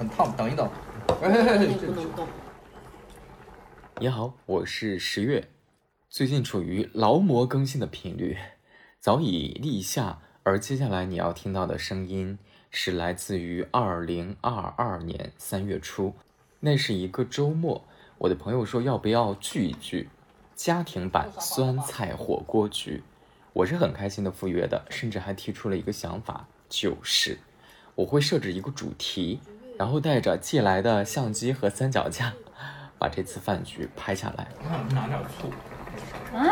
很烫，等一等。哎你不能动。你好，我是十月，最近处于劳模更新的频率，早已立夏，而接下来你要听到的声音是来自于二零二二年三月初，那是一个周末，我的朋友说要不要聚一聚，家庭版酸菜火锅局，我是很开心的赴约的，甚至还提出了一个想法，就是我会设置一个主题，然后带着借来的相机和三脚架。把这次饭局拍下来。我想拿点醋。啊，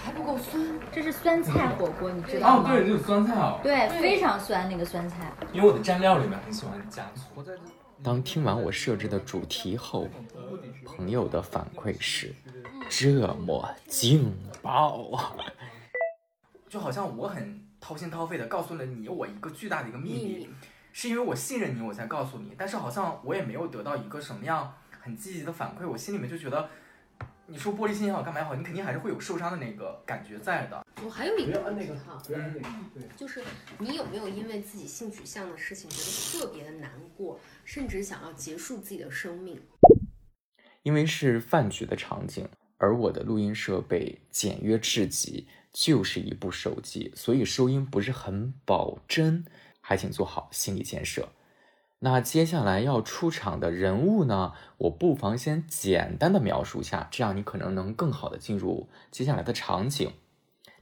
还不够酸。这是酸菜火锅，你知道吗？哦，对，就是酸菜哦。对，非常酸那个酸菜。因为我的蘸料里面很喜欢加醋。当听完我设置的主题后，朋友的反馈是这么劲爆，就好像我很掏心掏肺的告诉了你我一个巨大的一个秘密，是因为我信任你我才告诉你，但是好像我也没有得到一个什么样。很积极的反馈，我心里面就觉得，你说玻璃心也好，干嘛也好，你肯定还是会有受伤的那个感觉在的。我还有一个问题哈，就是你有没有因为自己性取向的事情觉得特别的难过，甚至想要结束自己的生命？因为是饭局的场景，而我的录音设备简约至极，就是一部手机，所以收音不是很保真，还请做好心理建设。那接下来要出场的人物呢？我不妨先简单的描述一下，这样你可能能更好的进入接下来的场景。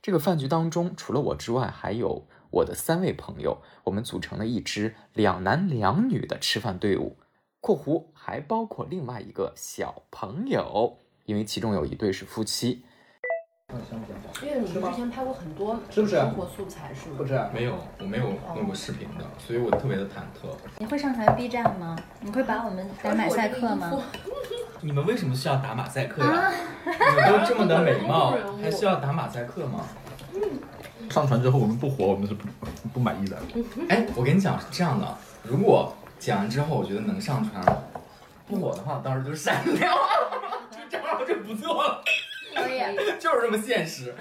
这个饭局当中，除了我之外，还有我的三位朋友，我们组成了一支两男两女的吃饭队伍（括弧还包括另外一个小朋友，因为其中有一对是夫妻）。因为你之前拍过很多生活素材，是吗？不是，没有，我没有弄过视频的，所以我特别的忐忑。你会上传 B 站吗？你会把我们打马赛克吗？你们为什么需要打马赛克呀？你们都这么的美貌，还需要打马赛克吗？上传之后我们不火，我们是不不满意的。哎，我跟你讲是这样的，如果剪完之后我觉得能上传，不火的话，到时候就删掉，就这样就不做了。就是这么现实。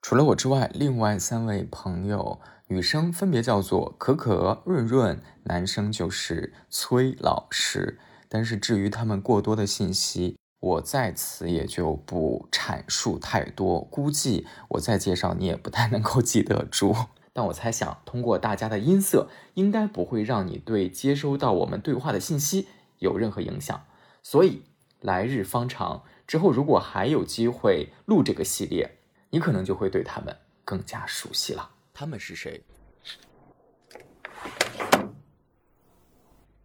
除了我之外，另外三位朋友，女生分别叫做可可、润润，男生就是崔老师。但是至于他们过多的信息，我在此也就不阐述太多。估计我再介绍你也不太能够记得住。但我猜想，通过大家的音色，应该不会让你对接收到我们对话的信息有任何影响。所以来日方长。之后，如果还有机会录这个系列，你可能就会对他们更加熟悉了。他们是谁？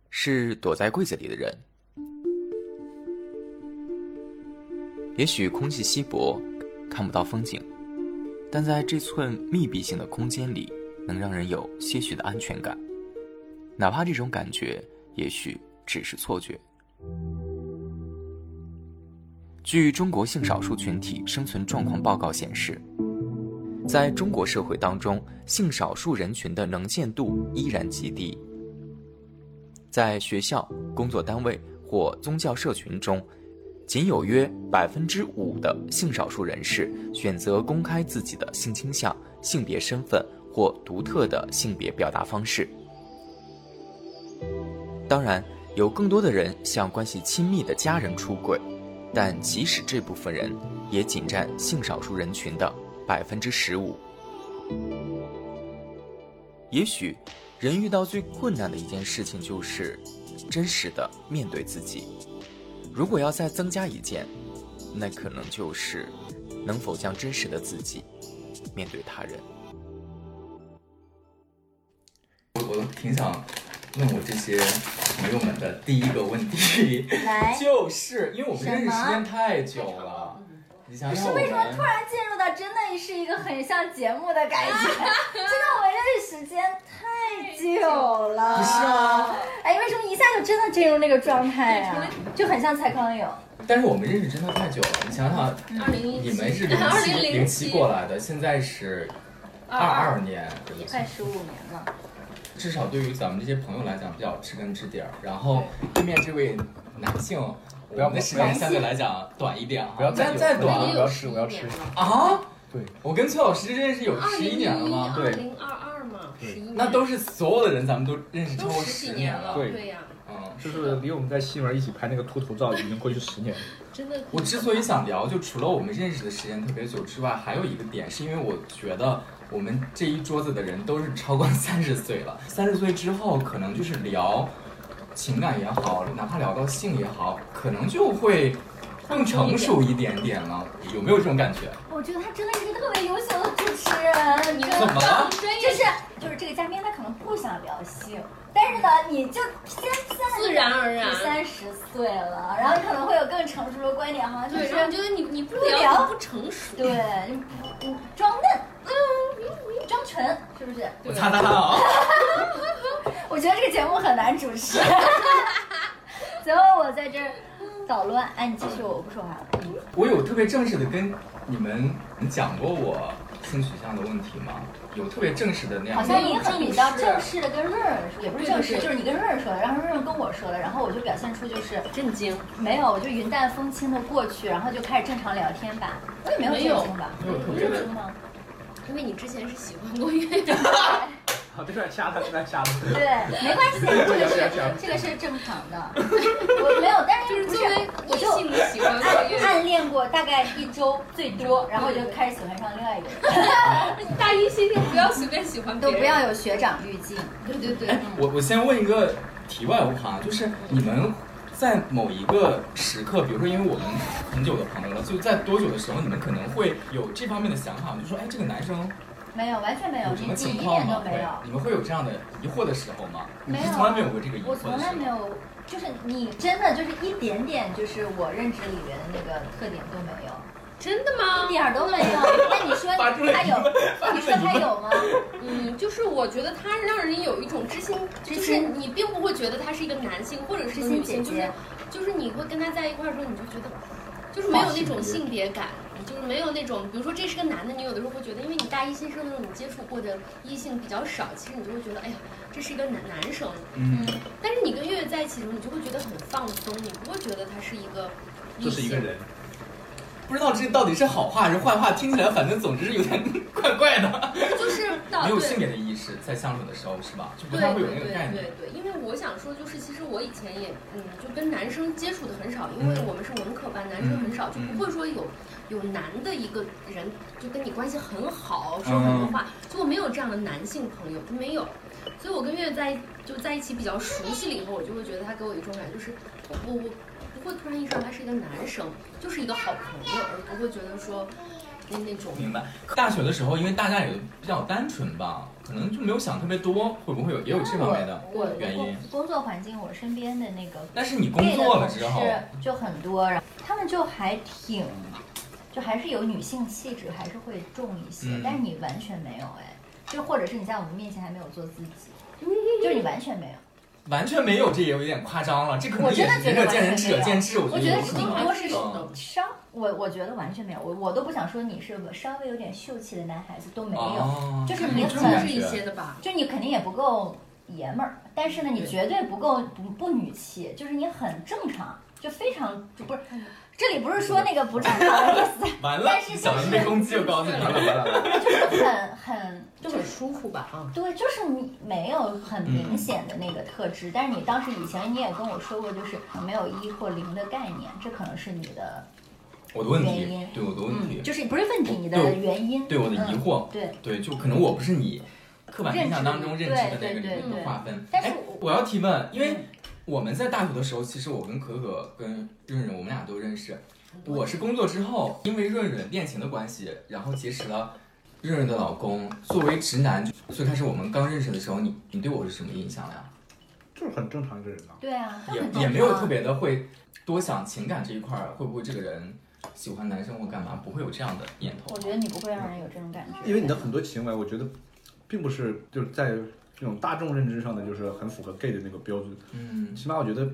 是躲在柜子里的人。也许空气稀薄，看不到风景，但在这寸密闭性的空间里，能让人有些许的安全感，哪怕这种感觉也许只是错觉。据中国性少数群体生存状况报告显示，在中国社会当中，性少数人群的能见度依然极低。在学校、工作单位或宗教社群中，仅有约百分之五的性少数人士选择公开自己的性倾向、性别身份或独特的性别表达方式。当然，有更多的人向关系亲密的家人出轨。但即使这部分人，也仅占性少数人群的百分之十五。也许，人遇到最困难的一件事情就是真实的面对自己。如果要再增加一件，那可能就是能否将真实的自己面对他人。我挺想。问我这些朋友们的第一个问题，就是因为我们认识时间太久了，你想想，是为什么突然进入到真的是一个很像节目的感觉？真的，我们认识时间太久了，不是吗？哎，为什么一下就真的进入那个状态呀？就很像蔡康永。但是我们认识真的太久了，你想想，你们是零七 零七过来的，现在是二二年，快十五年了。至少对于咱们这些朋友来讲，比较知根知底儿。然后对面这位男性，我们的时间相对来讲短一点，不要再再短，我要吃，我要吃啊！对，我跟崔老师认识有十一年了吗？对，零二二嘛，十一年，那都是所有的人，咱们都认识超过都十。年了，对对呀，嗯，就是离我们在西门一起拍那个秃头照已经过去十年了。真的。我之所以想聊，就除了我们认识的时间特别久之外，还有一个点，是因为我觉得我们这一桌子的人都是超过三十岁了。三十岁之后，可能就是聊情感也好，哪怕聊到性也好，可能就会更成熟一点点了。有没有这种感觉？我觉得他真的是一个特别优秀的主持人，你怎么了就是就是这个嘉宾他可能不想聊性，但是呢，你就现在自然而然。三十岁了，然后可能会有更成熟的观点，好像就，是觉得你你不不聊不成熟，对，你你装嫩，纯，是不是？我擦擦擦啊！我觉得这个节目很难主持。最后我在这儿捣乱，哎，你继续，我不说话了。嗯我有特别正式的跟你们讲过我性取向的问题吗？有特别正式的那样？好像你很比较正式的跟润润说，也不是正式，就是你跟润润说的，然后润润跟我说的，然后我就表现出就是震惊。没有，我就云淡风轻的过去，然后就开始正常聊天吧。我也没有震惊吧？没有特不别震惊吗？因为你之前是喜欢过岳阳，好，这段瞎的，这段瞎的。对，没关系，这个是 这个是正常的。我没有，但就是是不是作为我就异性，你喜欢过暗恋过大概一周最多，然后我就开始喜欢上另外一个人。大一新生不要随便喜欢都不要有学长滤镜。对对对哎，我我先问一个题外话，就是你们在某一个时刻，比如说因为我们很久的朋友了，就在多久的时候，你们可能会有这方面的想法，就说哎，这个男生没有，完全没有，有什么情况都没有。你们会有这样的疑惑的时候吗？没有啊你是从来没有过这个疑惑我的时候。从来没有，就是你真的就是一点点，就是我认知里面的那个特点都没有，真的吗一？点儿都没有。那你说他有疑问，你说他有吗？嗯，就是我觉得他让人有一种知心，就是你并不会觉得他是一个男性或者是女性，就是就是你会跟他在一块儿的时候，你就觉得就是没有那种性别感，就是没有那种，比如说这是个男的，你有的时候会觉得，因为你大一新生的时候你接触过的异性比较少，其实你就会觉得，哎呀，这是一个男男生。嗯，但是你跟月月在一起的时候，你就会觉得很放松，你不会觉得他是一个异性。这是一个人，不知道这到底是好话还是坏话，听起来反正总之是有点怪怪的。就是没有性别的意识，在相处的时候是吧？就不对太会有那个概念。对对，因为我想说，就是其实我以前也嗯，就跟男生接触的很少，因为嗯我们是文科班，男生很少，嗯就不会说有有男的一个人就跟你关系很好，说很多嗯话，就我没有这样的男性朋友，他没有。所以我跟月月在就在一起比较熟悉了以后，我就会觉得他给我一种感觉，就是我我我不会突然意识到他是一个男生，就是一个好朋友，而不会觉得说那那种明白。大学的时候，因为大家也比较单纯吧，可能就没有想特别多，会不会有也有这方面的我原因？工工作环境，我身边的那个但是你工作同了之后，事就很多，然后他们就还挺，就还是有女性气质，还是会重一些，嗯但是你完全没有哎，就或者是你在我们面前还没有做自己，就是你完全没有。完全没有，这也有点夸张了。这可我能也是仁者真的觉得见仁，智完全没有者见智。觉得我觉得顶可能。多是嗯稍，我我觉得完全没有，我我都不想说你是稍微有点秀气的男孩子都没有，哦，就是你很感觉是一些的吧。就你肯定也不够爷们儿，但是呢，你绝对不够不不女气，就是你很正常，就非常就不是，这里不是说那个不正常的意思，完了但是，小人被攻击，我告诉你完了完了完了，就是很很就很舒服吧啊。对，就是你没有很明显的那个特质，但是你当时以前你也跟我说过，就是没有一或零的概念，这可能是你的我的问题原因，对我的问题嗯，，就是不是问题，你的原因，对我的疑嗯惑，对。对，就可能我不是你刻板印象当中认知的那个对对对里面的划分。哎但是我我要提问，因为我们在大学的时候，其实我跟可可跟润润，我们俩都认识。我是工作之后，因为润润恋情的关系，然后结识了润润的老公。作为直男，最开始我们刚认识的时候，你你对我是什么印象呀？就是很正常一个人啊。对啊，也也没有特别的会多想情感这一块儿，会不会这个人喜欢男生或干嘛，不会有这样的念头我。觉得你不会让人有这种感觉，因为你的很多行为，我觉得并不是就是在这种大众认知上的，就是很符合 gay 的那个标准。嗯，起码我觉得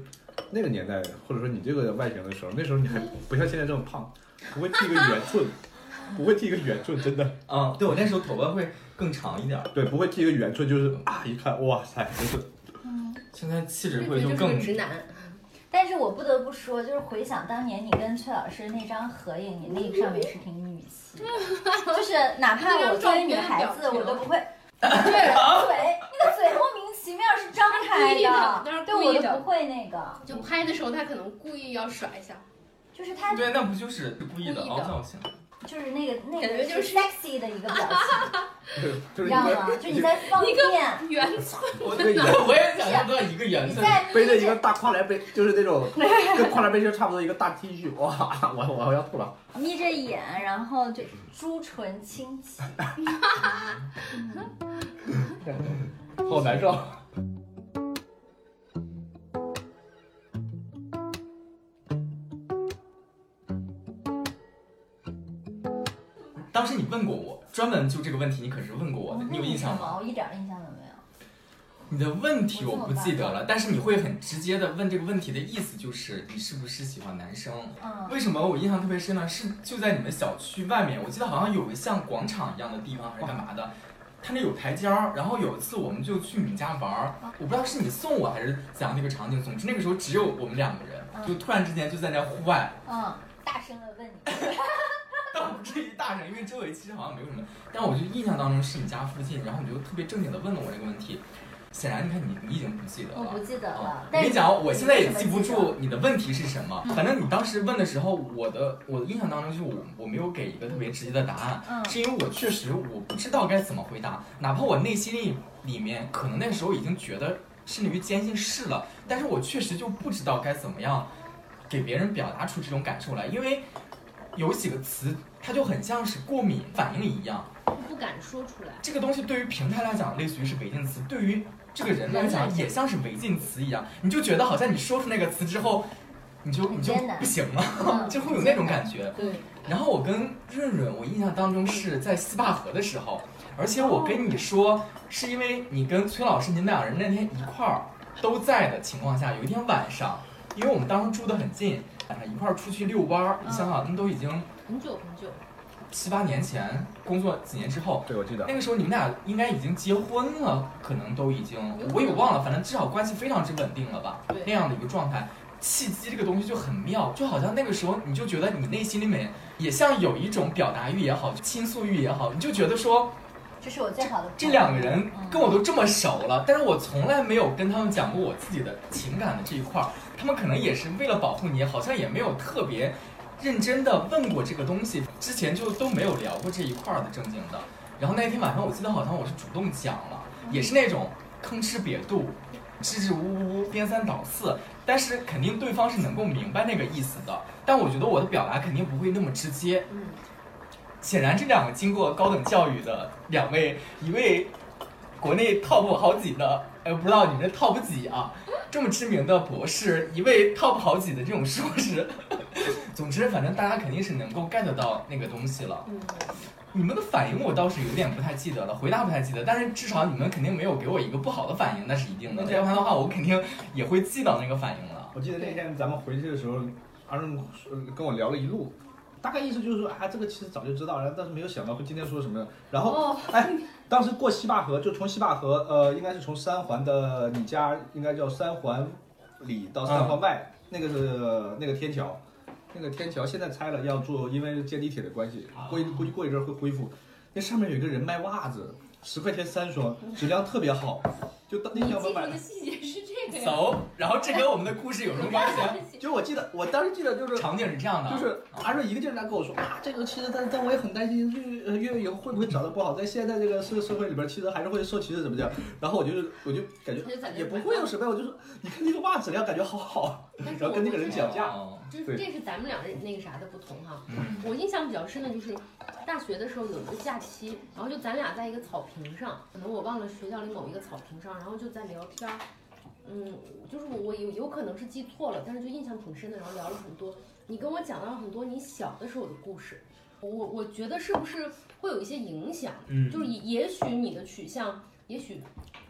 那个年代，或者说你这个外形的时候，那时候你还不像现在这么胖，不会剃一个圆寸，不会剃一个圆寸，真的，啊，对我那时候头发会更长一点儿，对，不会剃一个圆寸，就是啊，一看哇塞，就是嗯。现在气质会就更直男，但是我不得不说，就是回想当年你跟崔老师那张合影，你那个上面是挺女气的，就是哪怕我作为女孩子，我都不会对，嘴，你的嘴莫名其妙是张开的。但是对我就不会那个，就拍的时候他可能故意要甩一下，就是他对，那不就是故意的故意的。凹造型？就是那个那个感觉就是 sexy 的一个表情，就是你知道吗？就你在放电，圆寸我一个圆 我也想象到一个圆寸。你在背着一个大跨栏背，就是那种跟跨栏背心差不多一个大 T 恤，哇，我我要吐了。眯着眼，然后就朱唇轻启，好难受。当时你问过我，专门就这个问题，你可是问过我的，你有印象吗？我一点印象都没有。你的问题我不记得了，但是你会很直接的问这个问题的意思就是你是不是喜欢男生？嗯，为什么我印象特别深呢？是就在你们小区外面，我记得好像有个像广场一样的地方还是干嘛的，它那有台阶儿。然后有一次我们就去你们家玩儿，我不知道是你送我还是怎样那个场景，总之那个时候只有我们两个人，就突然之间就在那户外，嗯，大声的问你，倒不至于大声，因为周围其实好像没有什么，但我就印象当中是你家附近，然后你就特别正经的问了我这个问题。显然，你看你你已经不记得了。我不记得啊了。我跟你讲，我现在也记不住你的问题是什么。反正你当时问的时候，我的我的印象当中就是我我没有给一个特别直接的答案，嗯是因为我确实我不知道该怎么回答，哪怕我内心里里面可能那时候已经觉得甚至于坚信是了，但是我确实就不知道该怎么样给别人表达出这种感受来，因为有几个词它就很像是过敏反应一样，不敢说出来。这个东西对于平台来讲，类似于是违禁词；对于这个人来讲，也像是违禁词一样。你就觉得好像你说出那个词之后，你就你就不行了，嗯 就会有那种感觉。对，然后我跟润润，我印象当中是在西坝河的时候，而且我跟你说，是因为你跟崔老师你们两人那天一块儿都在的情况下，有一天晚上，因为我们当时住的很近，一块儿出去遛弯儿。你想想，那都已经很久很久，七八年前，工作几年之后，对，我记得那。个时候你们俩应该已经结婚了，可能都已经，我也忘了，反正至少关系非常之稳定了吧，对那样的一个状态。契机这个东西就很妙，就好像那个时候你就觉得你内心里面也像有一种表达欲也好，倾诉欲也好，你就觉得说这是我最好的朋友这两个人嗯跟我都这么熟了，但是我从来没有跟他们讲过我自己的情感的这一块儿，他们可能也是为了保护你，好像也没有特别认真的问过这个东西，之前就都没有聊过这一块儿的正经的。然后那天晚上我记得好像我是主动讲了，也是那种吭哧瘪肚、支支吾吾、颠三倒四，但是肯定对方是能够明白那个意思的。但我觉得我的表达肯定不会那么直接，嗯，显然，这两个经过高等教育的两位，一位国内 top 好几的，呃，不知道你们这 top 几啊？这么知名的博士，一位 top 好几的这种硕士。总之，反正大家肯定是能够 get 到那个东西了。嗯，你们的反应我倒是有点不太记得了，回答不太记得，但是至少你们肯定没有给我一个不好的反应，那是一定的。要不然的话，我肯定也会记到那个反应了。我记得那天咱们回去的时候，阿润跟我聊了一路，大概意思就是说，啊，这个其实早就知道，然后但是没有想到会今天说什么。然后，哦，哎，当时过西坝河，就从西坝河，呃，应该是从三环的你家，应该叫三环里到三环外，那个是那个天桥，那个天桥现在拆了，要做，因为建地铁的关系，估计估计过一阵儿会恢复。那上面有一个人卖袜子，十块钱三双，质量特别好，就当那你天我们买的。细节是这个呀？走，然后这跟我们的故事有什么关系啊？就我记得，我当时记得就是场景是这样的，就是阿润一个劲儿在跟我说啊，这个其实但但我也很担心就是月月以后会不会长得不好，在现在这个社社会里边，其实还是会受歧视怎么讲。然后我就是我就感觉也不会有什么，我就说你看这个袜质量感觉好好，然后跟那个人讲价。哦这对这是咱们俩人那个啥的不同哈。嗯我印象比较深的就是大学的时候有一个假期，然后就咱俩在一个草坪上，可能我忘了学校里某一个草坪上，然后就在聊天儿。嗯，就是我我有有可能是记错了，但是就印象挺深的，然后聊了很多。你跟我讲到了很多你小的时候的故事，我我觉得是不是会有一些影响？嗯，就是也也许你的取向，也许，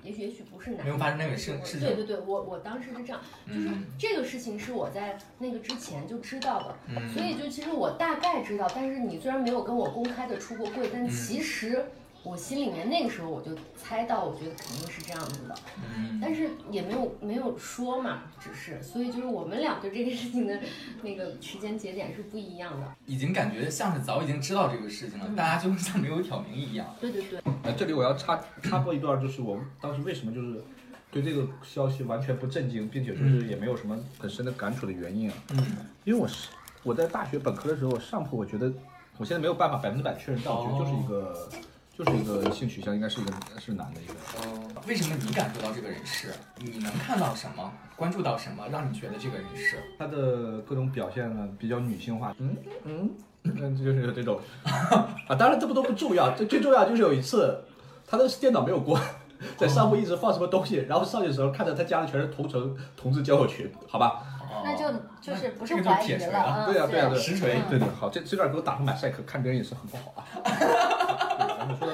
也许也许不是男，没有发生那个事事情对对对，我我当时是这样，就是嗯这个事情是我在那个之前就知道的，嗯所以就其实我大概知道，但是你虽然没有跟我公开的出过柜，但嗯其实我心里面那个时候我就猜到，我觉得肯定是这样子的，嗯，但是也没有没有说嘛，只是所以就是我们俩对这个事情的那个时间节点是不一样的。已经感觉像是早已经知道这个事情了，大家就像没有挑明一样。对对对，呃，这里我要插插播一段，就是我当时为什么就是对这个消息完全不震惊，并且就是也没有什么很深的感触的原因啊。嗯，因为我是我在大学本科的时候，上铺我觉得我现在没有办法百分之百确认，但我觉得就是一个、就是一个性取向应该是一个是男的一个。为什么你感受到这个人是？你能看到什么？关注到什么，让你觉得这个人是？他的各种表现呢比较女性化，嗯嗯，嗯，就是有这种啊，当然这不都不重要，最最重要就是有一次他的电脑没有关，在上铺一直放什么东西，然后上去的时候看到他加的全是同城同志交友群，好吧？那就就是不是铁锤了，了嗯，对呀对呀对实锤对对，好，这这段给我打上马赛克，看别人也是很不好啊。对咱们说到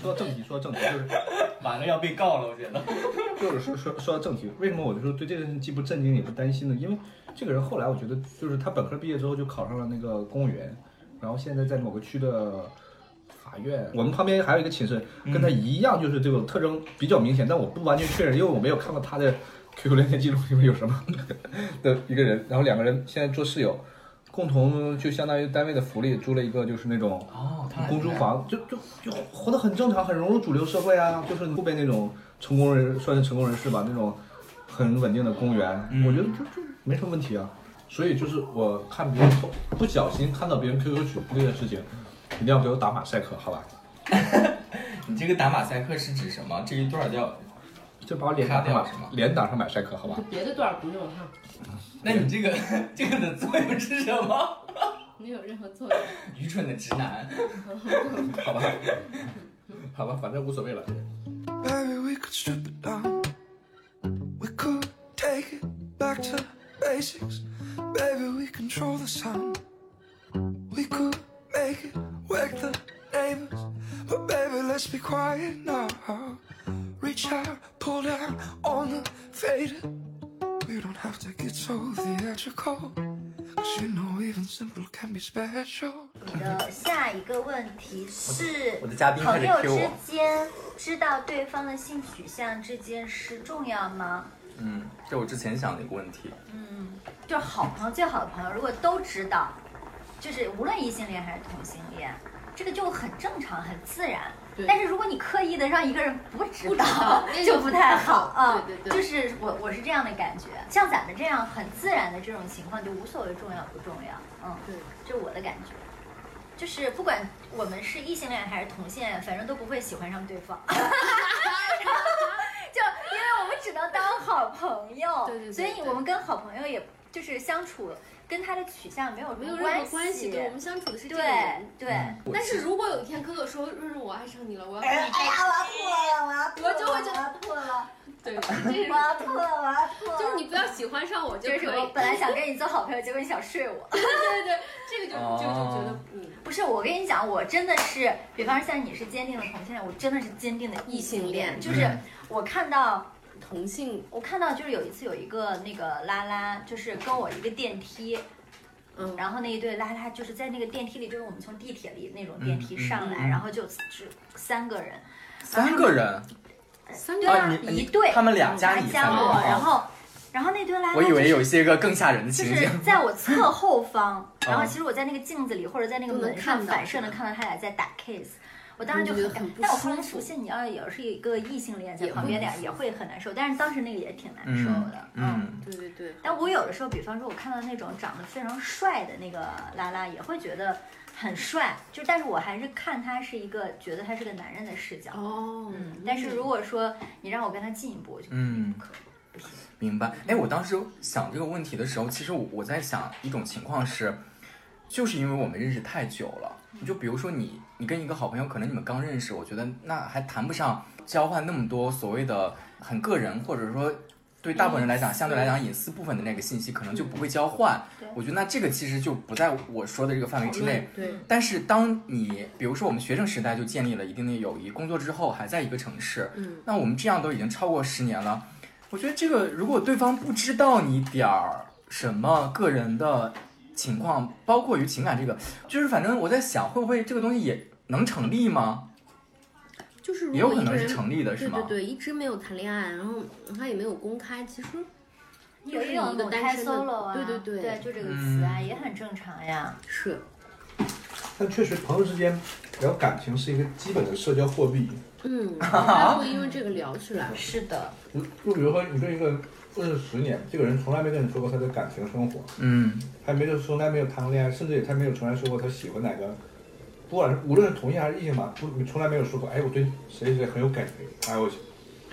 说到正题，说到正题，就是完了要被告了，我觉得。就是说说说到正题，为什么我就说对这件事情既不震惊也不担心呢？因为这个人后来我觉得就是他本科毕业之后就考上了那个公务员，然后现在在某个区的法院。我们旁边还有一个寝室跟他一样，就是这种特征比较明显，但我不完全确认，因为我没有看过他的 QQ 聊天记录里面有什么 的一个人。然后两个人现在做室友，共同就相当于单位的福利租了一个就是那种哦，公租房就就就活得很正常，很融入主流社会啊，就是不被那种成功人算是成功人士吧，那种很稳定的公务员，嗯我觉得就就没什么问题啊。所以就是我看别人偷不小心看到别人 QQ 群这件事情，一定要给我打马赛克，好吧？你这个打马赛克是指什么？这一段叫……就把我脸打上马卡掉是吗脸打上马赛克，好吧就？别的段儿不用哈，那你这个 这个的作用是什么？没有任何作用。愚蠢的直男。好吧？好吧，反正无所谓了。Maybe we on the don't have to get so theatrical. Cause you know even simple can be special. 你的下一个问题是我的嘉宾朋友之间知道对方的性取向这件事重要吗？嗯，这我之前想的一个问题。嗯，就是好朋友，最好的朋友，如果都知道，就是无论异性恋还是同性恋，这个就很正常，很自然。对但是如果你刻意的让一个人不知道 就就不太好啊。对对对就是我我是这样的感觉，像咱们这样很自然的这种情况，就无所谓重要不重要。嗯，对，这是我的感觉。就是不管我们是异性恋还是同性恋，反正都不会喜欢上对方。就因为我们只能当好朋友，对对对所以我们跟好朋友也就是相处，跟他的取向没有什没有么任何关系。对我们相处的是这个对人。对。但是如果有一天哥哥说润润我爱上你了，我要跟哎你在一起，呀，我要吐了，我要吐了，我就会觉得我要吐了，对，这是我要吐了，我要吐了。就是你不要喜欢上我就可以。就是我本来想跟你做好朋友，结果你想睡我。对对对，这个就就就觉得哦嗯，不是，我跟你讲，我真的是，比方说像你是坚定的同性恋，我真的是坚定的异性恋就是嗯我看到，同性我看到就是有一次有一个那个拉拉，就是跟我一个电梯，嗯。然后那一对拉拉就是在那个电梯里，就是我们从地铁里那种电梯上来，嗯然后就只三个人，三个人，三个对一对，他们俩加还加你三个然后然后那对拉拉、我以为有一些个更吓人的就是情景。在我侧后方，然后哦其实我在那个镜子里或者在那个门上看反射能看到他俩在打 kiss。我当时就很但我后来舒服出现，你要也是一个异性恋在旁边，俩也会很难受。但是当时那个也挺难受嗯的，嗯，对对对，但我有的时候，比方说，我看到那种长得非常帅的那个拉拉，也会觉得很帅。就但是我还是看他是一个，觉得他是个男人的视角。哦，嗯，但是如果说你让我跟他进一步，我就嗯不可，不行。明白。哎，我当时想这个问题的时候，其实我我在想一种情况是，就是因为我们认识太久了。你就比如说你，你跟一个好朋友，可能你们刚认识，我觉得那还谈不上交换那么多所谓的很个人，或者说对大部分人来讲，相对来讲隐私部分的那个信息，可能就不会交换。我觉得那这个其实就不在我说的这个范围之内。对，但是当你比如说我们学生时代就建立了一定的友谊，工作之后还在一个城市，嗯，那我们这样都已经超过十年了，我觉得这个如果对方不知道你点儿什么个人的情况，包括于情感这个，就是反正我在想会不会这个东西也能成立吗？就是也有可能是成立的，是吗？对对对，一直没有谈恋爱，然后他也没有公开，其实就一个单身的 solo 啊，对对对对，就这个词啊，嗯也很正常呀。是但确实，朋友之间聊感情是一个基本的社交货币。嗯，他会因为这个聊起来。是的，就就比如说，你跟一个人认识十年，这个人从来没跟你说过他的感情生活，嗯，他没有从来没有谈过恋爱，甚至也他没有从来说过他喜欢哪个，不管是无论是同性还是异性吧，不从来没有说过，哎，我对谁谁谁很有感觉，哎，我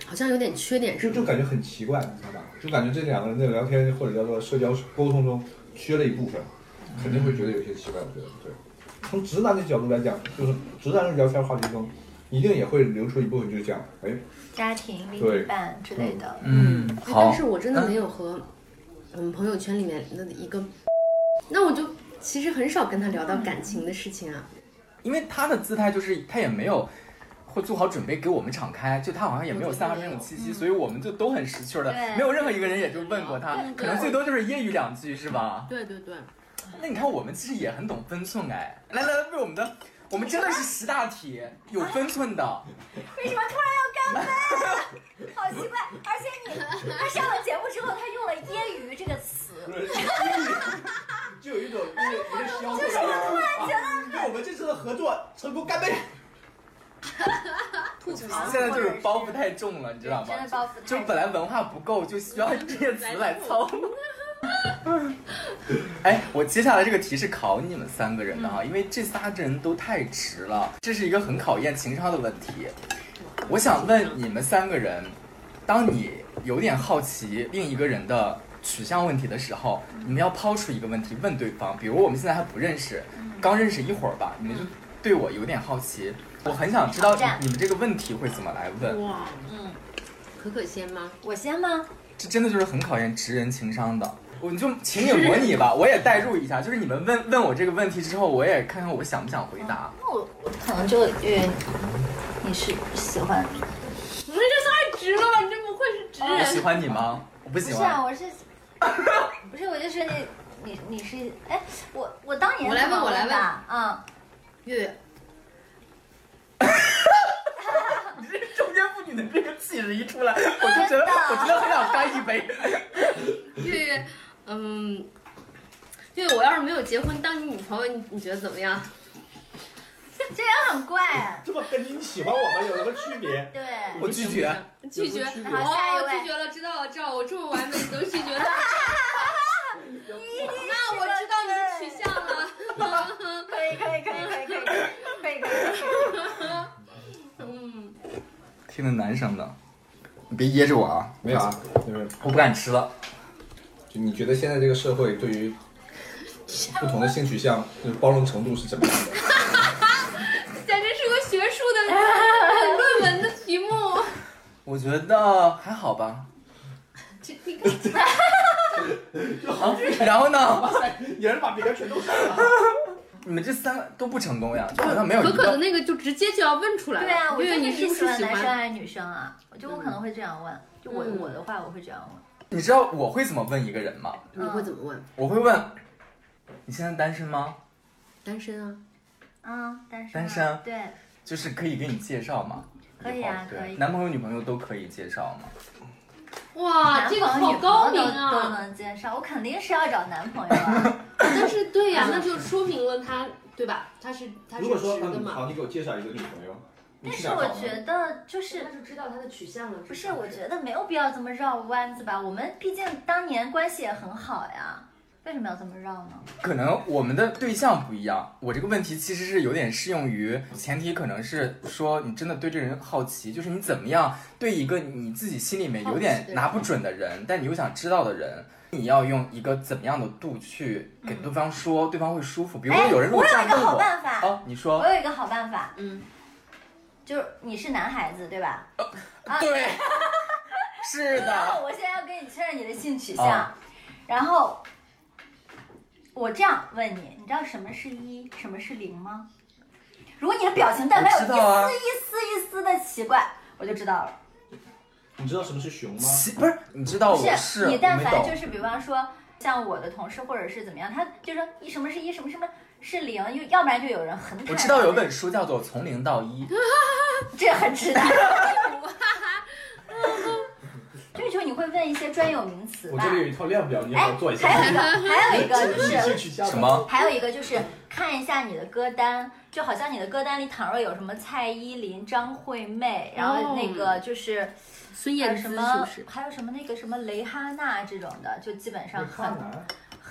好像有点缺点是？就就感觉很奇怪，你知道吧？就感觉这两个人在聊天或者叫做社交沟通中缺了一部分，肯定会觉得有些奇怪。我觉得对。从直男的角度来讲，就是直男的聊天话题中，一定也会留出一部分，就是讲，哎，家庭、另一半之类的。嗯，哎好但是我真的没有和我们朋友圈里面的一个，那我就其实很少跟他聊到感情的事情啊。因为他的姿态就是他也没有会做好准备给我们敞开，就他好像也没有散发那种气息，所以我们就都很识趣儿的，没有任何一个人也就问过他，可能最多就是揶揄两句是吧？对对对，那你看我们其实也很懂分寸哎，来来来，为我们的。我们真的是识大体，有分寸的。为什么突然要干杯？好奇怪！而且你他上了节目之后，他用了“揶揄”这个词，就有一种就是一个销售感啊，对我们这次的合作成功干杯！吐槽。现在就是包袱太重了，你知道吗真？的包袱就本来文化不够，就需要这些词来操。哎，我接下来这个题是考你们三个人的哈，因为这仨人都太直了，这是一个很考验情商的问题。我想问你们三个人，当你有点好奇另一个人的取向问题的时候，你们要抛出一个问题问对方，比如我们现在还不认识，刚认识一会儿吧，你们就对我有点好奇，我很想知道你们这个问题会怎么来问。哇，嗯，可可先吗？我先吗？这真的就是很考验直人情商的。我就情景模拟吧，我也代入一下，就是你们问问我这个问题之后，我也看看我想不想回答。那我我可能就因为你是喜欢，你们这太直了吧？你这不会是直我喜？欢你吗？我不喜欢不是啊，我是 不是我就是你你你是哎，我我当年我来问我来问吧，嗯，月月，你这中间妇女的这个气质一出来，我就觉得我真的很想干一杯。月月，嗯，对，我要是没有结婚当你女朋友，你你觉得怎么样？这也很怪。这么跟你喜欢我们有什么区别？对，我拒绝。拒绝。拒绝。我拒绝了，知道了，知道我这么完美你都拒绝了。那我知道你的取向了。可以，可以，可以，可以，可以，可以，可以。嗯。听着，男生的，你别噎着我啊！没有啊，就是我不敢吃了。就你觉得现在这个社会对于不同的性取向，就是包容程度是怎么样的？简直是个学术的论文的题目。我觉得还好吧。这你看，啊，然后呢？也是把别人全都删了。你们这三个都不成功呀，就好像没有可可的。那个就直接就要问出来了。对啊，我月月，觉得你是不喜是喜欢？男生还是女生啊？就我可能会这样问，就我嗯我的话我会这样问，你知道我会怎么问一个人吗？你会怎么问？我会问：你现在单身吗？单身啊？嗯，单身啊单身对，就是可以给你介绍吗？可以啊可以男朋友、女朋友都可以介绍吗？哇，这个好高明朋友都！能介绍，我肯定是要找男朋友啊。但是对呀，那就说明了他对吧？他是他是如果说嗯，直的嘛。好，你给我介绍一个女朋友，你但是我觉得就是他就知道他的取向了。不是，我觉得没有必要这么绕弯子吧。我们毕竟当年关系也很好呀，为什么要这么绕呢？可能我们的对象不一样。我这个问题其实是有点适用于前提，可能是说你真的对这人好奇，就是你怎么样对一个你自己心里面有点拿不准的人，但你又想知道的人，你要用一个怎么样的度去给对方说，对方会舒服。比如说哎，有人如果我有一个好办法，啊，你说我，有一个好办法，嗯，就是你是男孩子对吧？啊。对，是然后的，我现在要跟你确认你的性取向，啊。然后我这样问你，你知道什么是一，什么是零吗？如果你的表情但凡有一丝、一丝一丝的奇怪，我就知道了。你知道什么是熊吗？其不是，你知道不我是你但凡就是比方说像我的同事或者是怎么样，他就说一什么是一，什么什么是零，又要不然就有人很我知道有地本书叫做《从零到一》，这很直男。就是说你会问一些专有名词吧我这？里有一套量表，你要不哎要做一，下？还有一个，还有一个就是什么？还有一个就是看一下你的歌单，就好像你的歌单里倘若有什么蔡依林、张惠妹，然后那个就是孙燕姿是还有什么不是？还有什么那个什么蕾哈娜这种的，就基本上很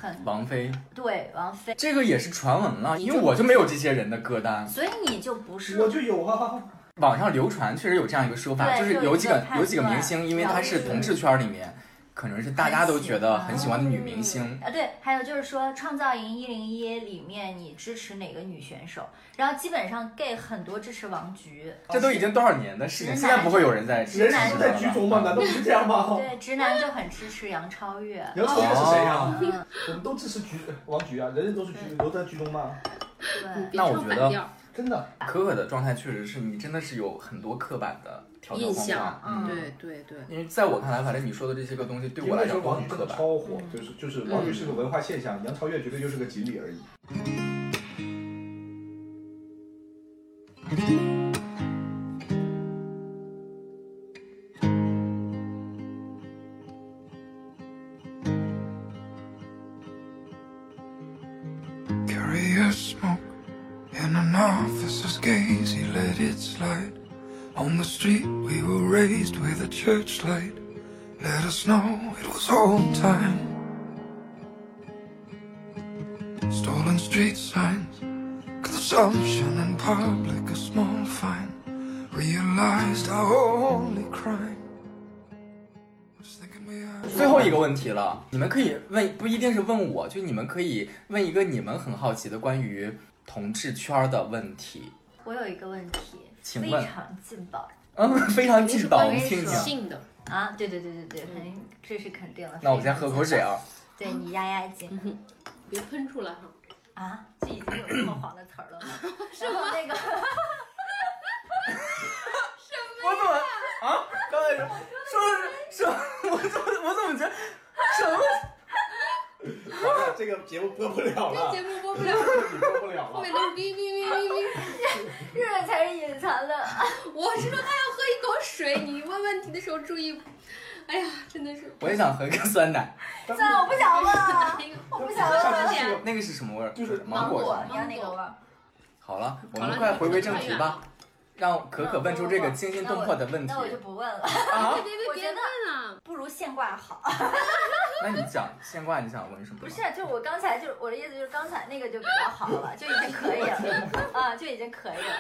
很王菲，对王菲，这个也是传闻了，因为我就没有这些人的歌单。所以你就不是我就有啊。网上流传确实有这样一个说法，就是有几个有几个明星，因为他是同志圈里面，可能是大家都觉得很喜欢的女明星。啊，对，还有就是说《创造营一零一》里面你支持哪个女选手？然后基本上 gay 很多支持王菊，这都已经多少年的事情，直男现在不会有人在支持人男是在剧中吗？难道不是这样吗？对，直男就很支持杨超越。杨超越是谁呀？嗯，我们都支持菊王菊啊，人人都是菊，都在剧中吗？对。那我觉得真的。可可的状态确实是你真的是有很多刻板的条条框印象框，嗯，对对对，因为在我看来，反正你说的这些个东西对我来因为那时候讲都很刻板。王菊真的超火，就是就是王菊是个文化现象，杨超越绝对就是个锦鲤而已。Church light. Let us know it was home time. Stolen street signs, consumption in public, a small fine. Realized our only crime. 最后一个问题了，你们可以问，不一定是问我，就你们可以问一个你们很好奇的关于同志圈的问题。我有一个问题，请问非常劲爆嗯，非常劲道，我听听。性的，啊！对对对对对，肯定这是肯定了。那我先喝口水啊。对你压压惊别喷出来哈。啊！这已经有这么黄的词儿了吗？然后那个 我怎么啊？刚才说说说，我怎么我怎么觉得什么？这个节目播不了了，节目播不了，你播不了了后面。都是哔哔哔哔哔。热热才是隐藏的。我是说口水，你问问题的时候注意。哎呀，真的是。我也想喝一个酸奶。算了，我不想问了，我不想问了。那个是什么味儿？就是芒果。你要哪个味儿？好了，我们快回归正题吧，让可可问出这个惊心动魄的问题那我就不问了，啊。别别别我觉得问了，不如现挂好。那你讲现挂，你想问什么？不是，就我刚才就我的意思就是刚才那个就比较好了，就已经可以了啊，就已经可以了，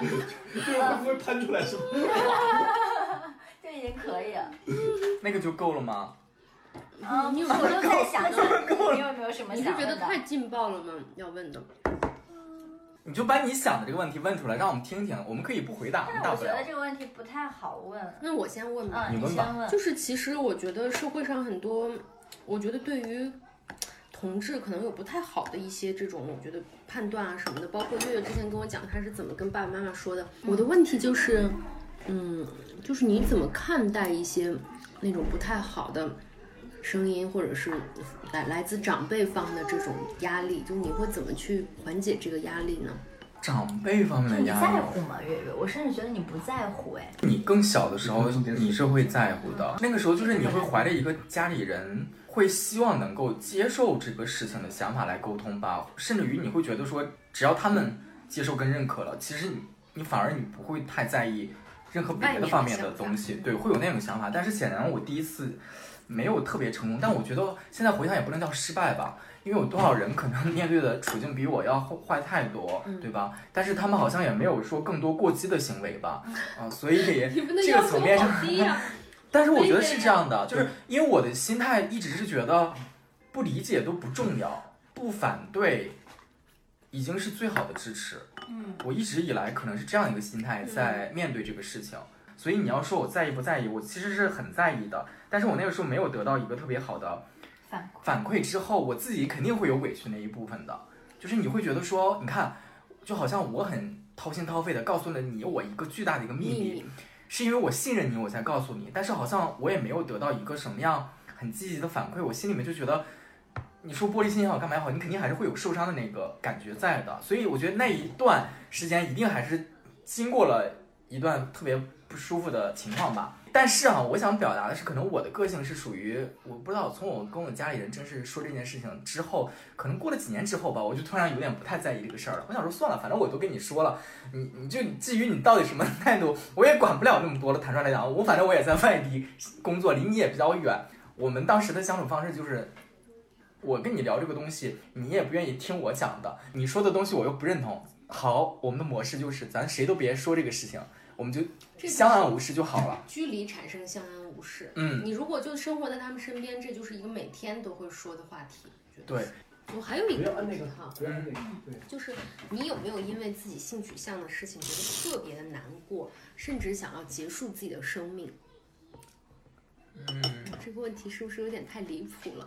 这个会不会喷出来是吗？就已经可以了。那个就够了吗？啊，你有我就在想想你有没有什么你是想问的？觉得太劲爆了吗？要问的。你就把你想的这个问题问出来，让我们听听。我们可以不回答，但是大不了。我觉得这个问题不太好问。那我先问吧。嗯，你问吧先问。就是其实我觉得社会上很多，我觉得对于同志可能有不太好的一些这种，我觉得判断啊什么的，包括月月之前跟我讲他是怎么跟爸爸妈妈说的。我的问题就是，嗯，就是你怎么看待一些那种不太好的声音，或者是来来自长辈方的这种压力，就你会怎么去缓解这个压力呢？长辈方面的压力，在乎吗，月月？我甚至觉得你不在乎哎。你更小的时候你是会在乎的。那个时候就是你会怀着一个家里人会希望能够接受这个事情的想法来沟通吧，甚至于你会觉得说，只要他们接受跟认可了，其实你你反而你不会太在意任何别的方面的东西，对，会有那种想法。但是显然我第一次没有特别成功，但我觉得现在回想也不能叫失败吧。因为有多少人可能面对的处境比我要坏太多，对吧？但是他们好像也没有说更多过激的行为吧，啊，所以这个层面上，但是我觉得是这样的，就是因为我的心态一直是觉得不理解都不重要，不反对已经是最好的支持。嗯，我一直以来可能是这样一个心态在面对这个事情，所以你要说我在意不在意，我其实是很在意的，但是我那个时候没有得到一个特别好的反馈。反馈之后，我自己肯定会有委屈那一部分的，就是你会觉得说，你看，就好像我很掏心掏肺的告诉了你我一个巨大的一个秘密，秘密。是因为我信任你，我才告诉你，但是好像我也没有得到一个什么样很积极的反馈，我心里面就觉得，你说玻璃心也好，干嘛也好，你肯定还是会有受伤的那个感觉在的，所以我觉得那一段时间一定还是经过了一段特别不舒服的情况吧。但是啊，我想表达的是，可能我的个性是属于我不知道，从我跟我家里人正式说这件事情之后，可能过了几年之后吧，我就突然有点不太在意这个事儿了。我想说算了，反正我都跟你说了，你你就至于你到底什么态度，我也管不了那么多了。坦率来讲，我反正我也在外地工作，离你也比较远。我们当时的相处方式就是，我跟你聊这个东西，你也不愿意听我讲的，你说的东西我又不认同。好，我们的模式就是咱谁都别说这个事情，我们就这相安无事就好了。距离产生相安无事。嗯，你如果就生活在他们身边，这就是一个每天都会说的话题。对。我还有一个问题哈。就是你有没有因为自己性取向的事情觉得特别的难过，甚至想要结束自己的生命？嗯，这个问题是不是有点太离谱了？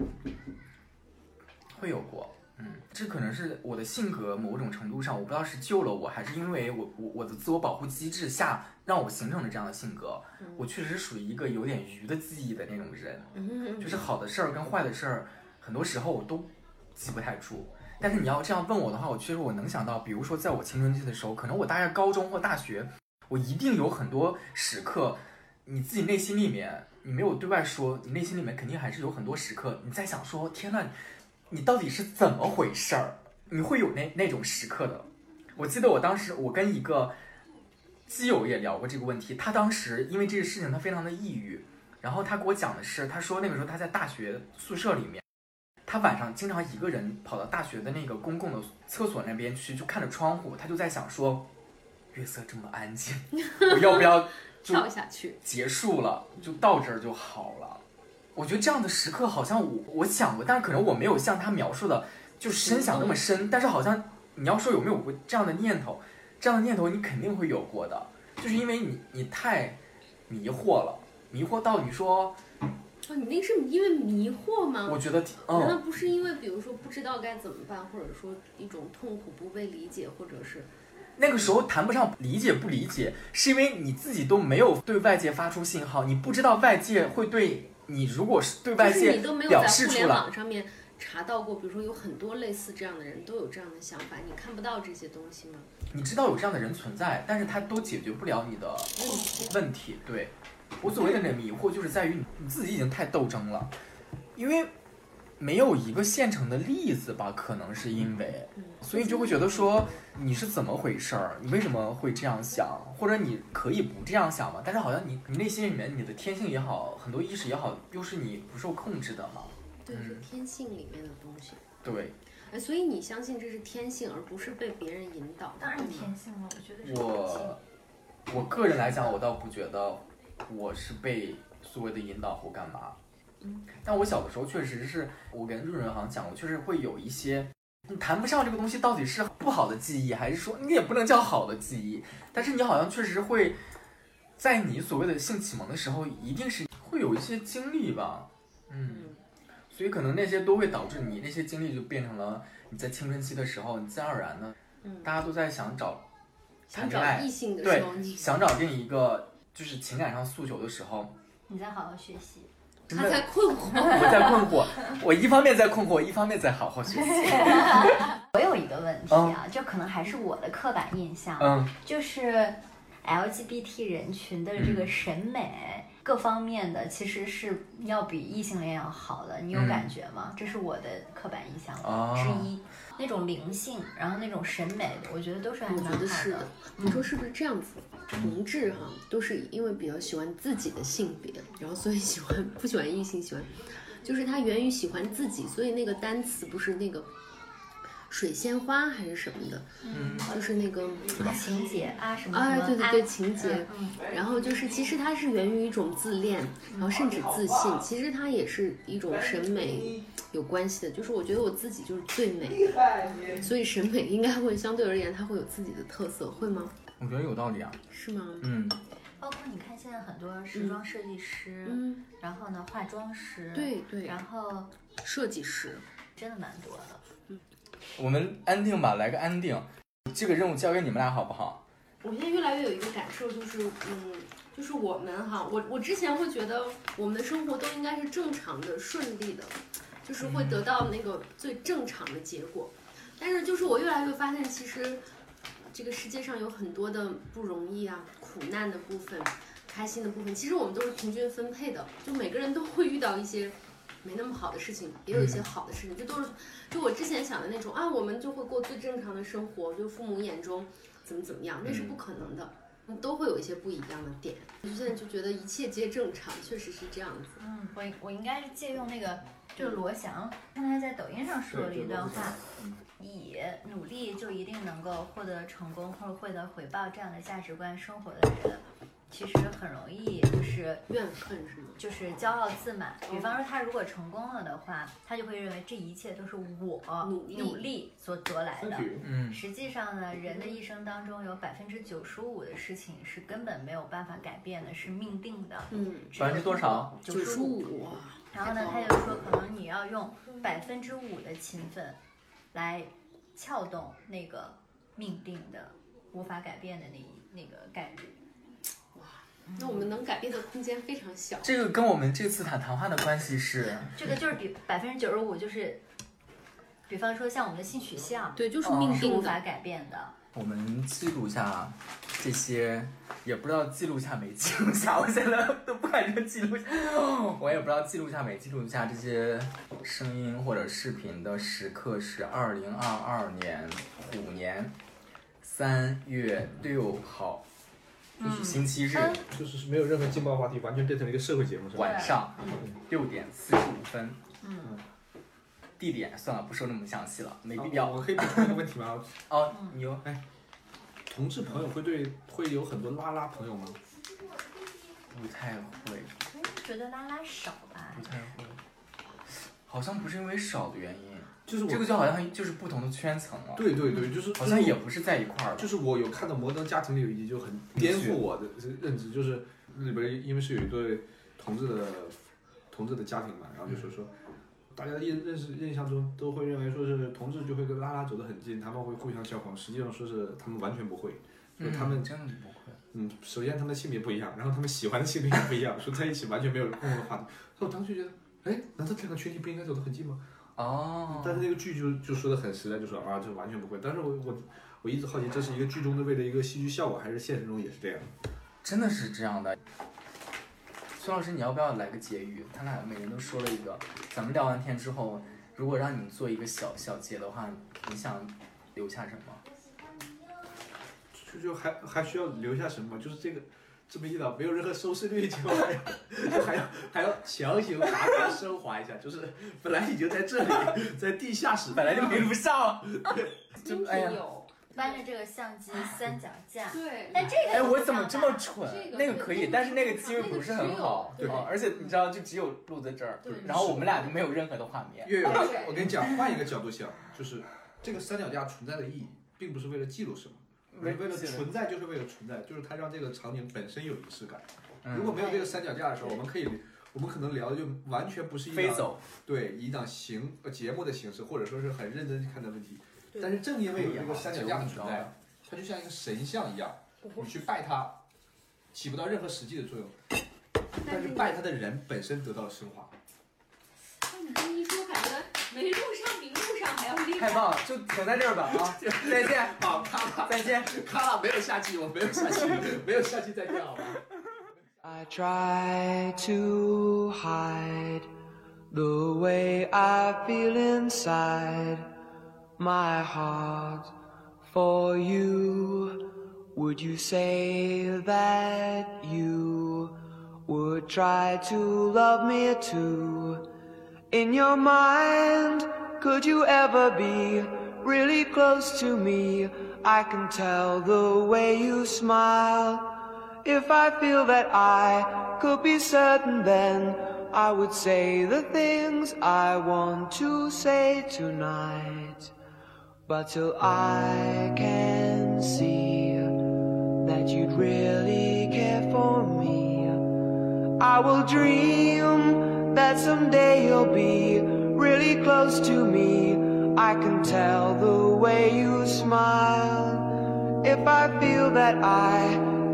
会有过。嗯，这可能是我的性格某种程度上，我不知道是救了我，还是因为我我我的自我保护机制下让我形成了这样的性格。我确实是属于一个有点鱼的记忆的那种人，嗯，就是好的事儿跟坏的事儿，很多时候我都记不太住。但是你要这样问我的话，我确实我能想到，比如说在我青春期的时候，可能我大概高中或大学，我一定有很多时刻，你自己内心里面你没有对外说，你内心里面肯定还是有很多时刻你在想说，天呐，你到底是怎么回事儿？你会有那那种时刻的。我记得我当时我跟一个基友也聊过这个问题，他当时因为这个事情他非常的抑郁，然后他给我讲的是，他说那个时候他在大学宿舍里面。他晚上经常一个人跑到大学的那个公共的厕所那边去，就看着窗户，他就在想说，月色这么安静，我要不要就跳下去？结束了，就到这儿就好了。我觉得这样的时刻好像我我想过，但是可能我没有像他描述的就深想那么深。但是好像你要说有没有过这样的念头，这样的念头你肯定会有过的，就是因为你你太迷惑了，迷惑到你说，哦，你那是因为迷惑吗？我觉得难道嗯，不是因为，比如说不知道该怎么办，或者说一种痛苦不被理解，或者是那个时候谈不上理解不理解，是因为你自己都没有对外界发出信号，你不知道外界会对你，如果是对外就是界你都没有表在互联示出来，网上面查到过，比如说有很多类似这样的人都有这样的想法，你看不到这些东西吗？你知道有这样的人存在，但是他都解决不了你的问题问题。对我所谓的那迷惑，就是在于你你自己已经太斗争了，因为没有一个现成的例子吧，可能是因为，嗯所以就会觉得说你是怎么回事儿，你为什么会这样想，或者你可以不这样想嘛？但是好像你你内心里面你的天性也好，很多意识也好，又是你不受控制的嘛。对，是嗯天性里面的东西。对哎，所以你相信这是天性，而不是被别人引导。当然天性了，我觉得是天性我，我个人来讲，我倒不觉得我是被所谓的引导或干嘛。嗯，但我小的时候确实是我跟润润好像讲过，确实会有一些，你谈不上这个东西到底是不好的记忆，还是说你也不能叫好的记忆，但是你好像确实会在你所谓的性启蒙的时候，一定是会有一些经历吧。嗯，嗯，所以可能那些都会导致你那些经历就变成了你在青春期的时候，你自然而然的，嗯大家都在想找想谈恋爱找异性的对时候，你想找另一个就是情感上诉求的时候，你再好好学习。他在困惑。我在困惑，我一方面在困惑，一方面在好好学习。我有一个问题啊，就可能还是我的刻板印象，嗯，就是 LGBT 人群的这个审美各方面的，其实是要比异性恋要好的，你有嗯感觉吗？这是我的刻板印象哦之一。那种灵性，然后那种审美，我觉得都是还我蛮好觉得是的。你说是不是这样子？同志哈、都是因为比较喜欢自己的性别，然后所以喜欢不喜欢异性，喜欢就是他源于喜欢自己，所以那个单词不是那个水仙花还是什么的，嗯，就是那个情节啊什么什么哎，对对啊对，情节。嗯然后就是，其实它是源于一种自恋，然后甚至自信。其实它也是一种审美有关系的。就是我觉得我自己就是最美的，所以审美应该会相对而言，它会有自己的特色，会吗？我觉得有道理啊。是吗？嗯，包括你看现在很多时装设计师，嗯，然后呢化妆师，对对，然后设计师，真的蛮多的。我们安定吧，来个安定。这个任务交给你们俩好不好？我现在越来越有一个感受，就是嗯，就是我们哈，我我之前会觉得我们的生活都应该是正常的、顺利的，就是会得到那个最正常的结果。但是就是我越来越发现，其实这个世界上有很多的不容易啊、苦难的部分、开心的部分，其实我们都是平均分配的，就每个人都会遇到一些没那么好的事情，也有一些好的事情，这都是就我之前想的那种啊，我们就会过最正常的生活，就父母眼中怎么怎么样，那是不可能的。都会有一些不一样的点，我现在就觉得一切皆正常，确实是这样子。嗯，我我应该是借用那个，就是罗翔，看他在抖音上说了一段话，以努力就一定能够获得成功或者获得回报这样的价值观生活的人，其实很容易就是怨恨是吗？就是骄傲自满。比方说他如果成功了的话，他就会认为这一切都是我努力努力所得来的。嗯，实际上呢，人的一生当中有百分之九十五的事情是根本没有办法改变的，是命定的。嗯，百分之多少？九十五。然后呢，他就说，可能你要用百分之五的勤奋，来撬动那个命定的无法改变的那一那个概率。那我们能改变的空间非常小。这个跟我们这次谈谈话的关系是，这个就是比百分之九十五，就是，比方说像我们的性取向，对，就是命是。无法改变的。我们记录下这些，也不知道记录下没记录下，我现在都不敢说记录下，我也不知道记录下没记录下这些声音或者视频的时刻是二零二二年虎年三月六号，就是星期日嗯就是没有任何劲爆话题，完全变成了一个社会节目，是吧？晚上六点四十五分，嗯，地点算了，不说那么详细了，没必要。我可以补充一个问题吗？哦，你有同志朋友会对会有很多拉拉朋友吗？不太会。觉得拉拉少吧不？太会，好像不是因为少的原因，就是我这个就好像就是不同的圈层了，，对对对，就是好像也不是在一块儿，就是我有看到《摩登家庭》里有一集就很颠覆我的认知，就是里边因为是有一对同志的同志的家庭嘛，然后就说说。大家印认识印象中都会认为说是同志就会跟拉拉走得很近，他们会互相交朋，实际上说是他们完全不会，他们真的不会，嗯，首先他们的性别不一样，然后他们喜欢的性别也不一样，说在一起完全没有共同的话题。所以我当时就觉得，哎，难道这两个群体不应该走得很近吗？哦，但是那个剧就就说的很实在，就说啊，这完全不会。但是我我我一直好奇，这是一个剧中的为了一个戏剧效果，还是现实中也是这样？真的是这样的。孙老师，你要不要来个结语？他俩每人都说了一个。咱们聊完天之后，如果让你做一个小小结的话，你想留下什么？就就还还需要留下什么？就是这个这么一档没有任何收视率，结果还要还要还要强行把它升华一下，就是本来已经在这里，在地下室，本来就没录上。今哎呀。搬着这个相机三脚架，对，但这个哎，我怎么这么蠢？这？个那个可以，但是那个机位不是很好，那个只有啊而且你知道，就只有录在这儿，然后我们俩就没有任何的画面。月月，我跟你讲，换一个角度想，就是这个三脚架存在的意义，并不是为了记录什么，而是为了存在，就是为了存在，就是它让这个场景本身有仪式感。如果嗯，没有这个三脚架的时候，我们可以，我们可能聊的就完全不是一档飞走，对一档形呃节目的形式，或者说是很认真去看的问题。但是正因为有这个三脚架的存在，它就像一个神像一样，你去拜它，起不到任何实际的作用，但是拜它的人本身得到了升华。你这么一说，感觉 没录上比录上还要厉害。太棒了，就停在这儿吧啊！再见，好，咔啦再见。咔啦，没有下期，我没有下期，没有下期再见，好吧？ I try to hide the way I feel inside my heart for you. Would you say that you would try to love me too? In your mind, could you ever be really close to me? I can tell the way you smile. If I feel that I could be certain, then I would say the things I want to say tonight. But till I can see that you'd really care for me, I will dream that someday you'll be really close to me. I can tell the way you smile. If I feel that I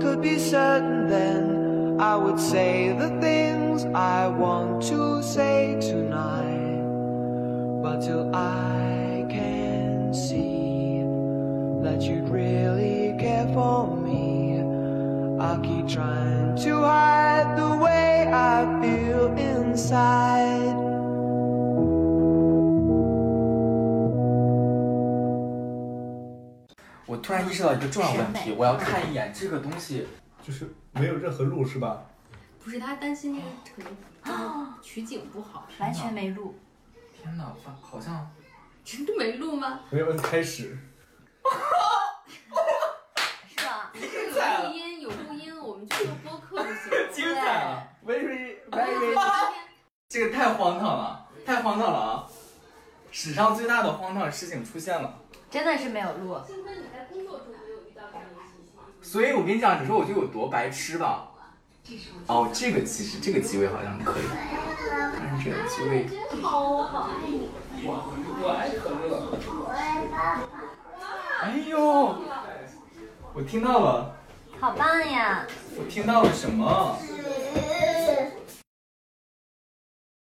could be certain, then I would say the things I want to say tonight. But till I can see that you'd really care for me, I'll keep trying to hide the way 我突然意识到一个重要问题，我要看一眼这个东西。就是没有任何路是吧？不是他担心那个可能取景不好，完全没录。天哪，发好像真的没录吗？没有摁开始。是吧？有录音有录音，我们就做播客就行了。精彩了，very very，这个太荒唐了，太荒唐了啊！史上最大的荒唐事情出现了。真的是没有录。幸亏，你在工作中没有遇到这样的情形？所以我跟你讲，你说我就有多白痴吧？哦，这个其实这个机位好像可以，但是这个机位，真好，我好爱你。我爱可乐。哎呦，我听到了，好棒呀。我听到了什么？